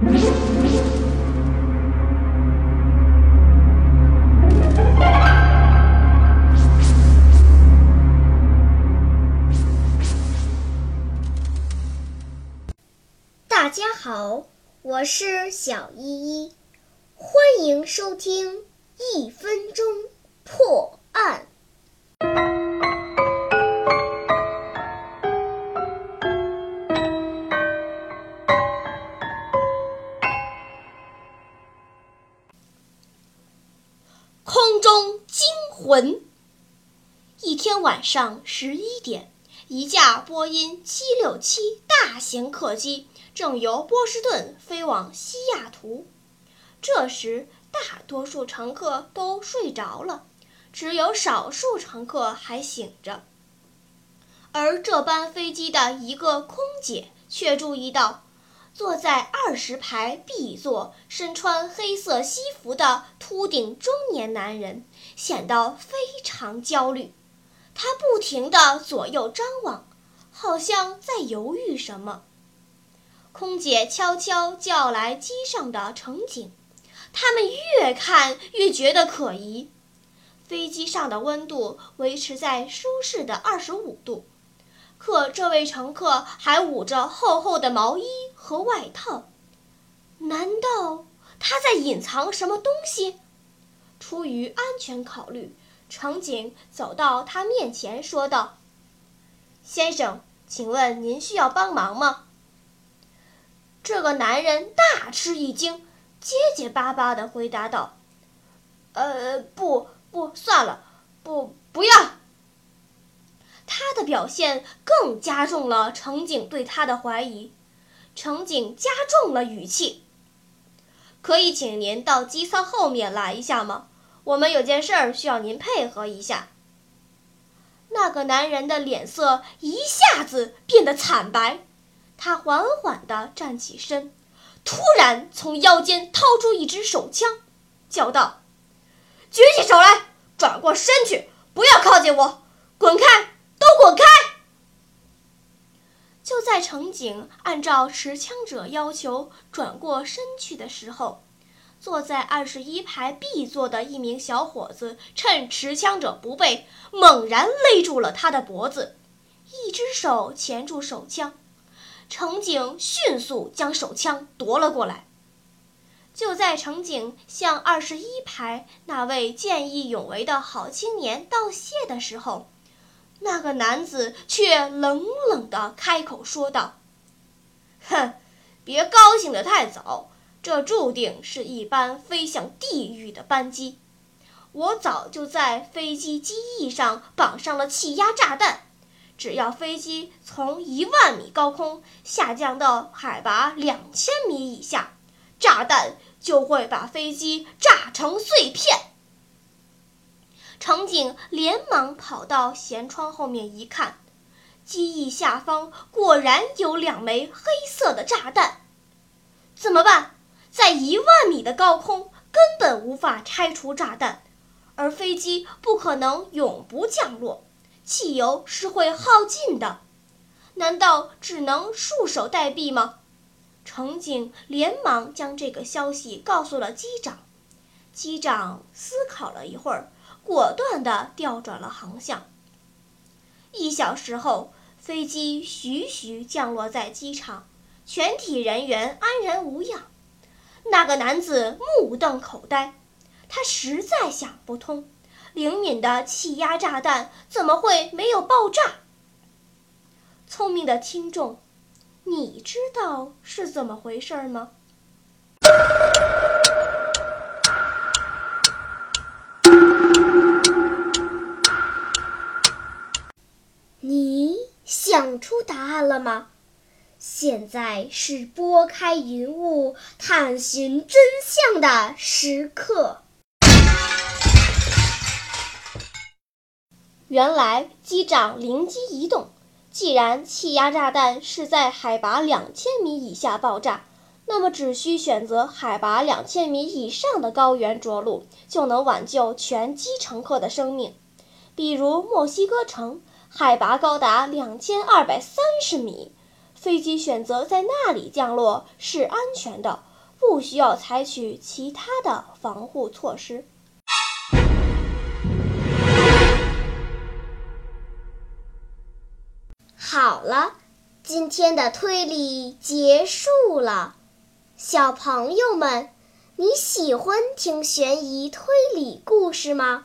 大家好，我是小依依，欢迎收听一分钟魂。一天晚上十一点，一架波音七六七大型客机正由波士顿飞往西雅图。这时，大多数乘客都睡着了，只有少数乘客还醒着。而这班飞机的一个空姐却注意到。坐在二十排 B 座、身穿黑色西服的秃顶中年男人显得非常焦虑，他不停地左右张望，好像在犹豫什么。空姐悄悄叫来机上的乘警，他们越看越觉得可疑。飞机上的温度维持在舒适的二十五度。可这位乘客还捂着厚厚的毛衣和外套，难道他在隐藏什么东西？出于安全考虑，乘警走到他面前说道：“先生，请问您需要帮忙吗？”这个男人大吃一惊，结结巴巴地回答道：“呃，不，不，算了，不，不要。”他的表现更加重了乘警对他的怀疑，乘警加重了语气：“可以请您到机舱后面来一下吗？我们有件事儿需要您配合一下。”那个男人的脸色一下子变得惨白，他缓缓地站起身，突然从腰间掏出一支手枪，叫道：“举起手来，转过身去，不要靠近我，滚开！”滚开！就在乘警按照持枪者要求转过身去的时候，坐在二十一排 B 座的一名小伙子趁持枪者不备，猛然勒住了他的脖子，一只手钳住手枪。乘警迅速将手枪夺了过来。就在乘警向二十一排那位见义勇为的好青年道谢的时候，那个男子却冷冷地开口说道：“哼，别高兴得太早，这注定是一班飞向地狱的班机。我早就在飞机机翼上绑上了气压炸弹，只要飞机从一万米高空下降到海拔两千米以下，炸弹就会把飞机炸成碎片。”乘警连忙跑到舷窗后面一看，机翼下方果然有两枚黑色的炸弹。怎么办？在一万米的高空根本无法拆除炸弹，而飞机不可能永不降落，汽油是会耗尽的。难道只能束手待毙吗？乘警连忙将这个消息告诉了机长。机长思考了一会儿。果断地调转了航向。一小时后，飞机徐徐降落在机场，全体人员安然无恙。那个男子目瞪口呆，他实在想不通，灵敏的气压炸弹怎么会没有爆炸？聪明的听众，你知道是怎么回事吗？案了吗？现在是拨开云雾探寻真相的时刻。原来机长灵机一动，既然气压炸弹是在海拔两千米以下爆炸，那么只需选择海拔两千米以上的高原着陆，就能挽救全机乘客的生命。比如墨西哥城。海拔高达两千二百三十米，飞机选择在那里降落是安全的，不需要采取其他的防护措施。好了，今天的推理结束了。小朋友们，你喜欢听悬疑推理故事吗？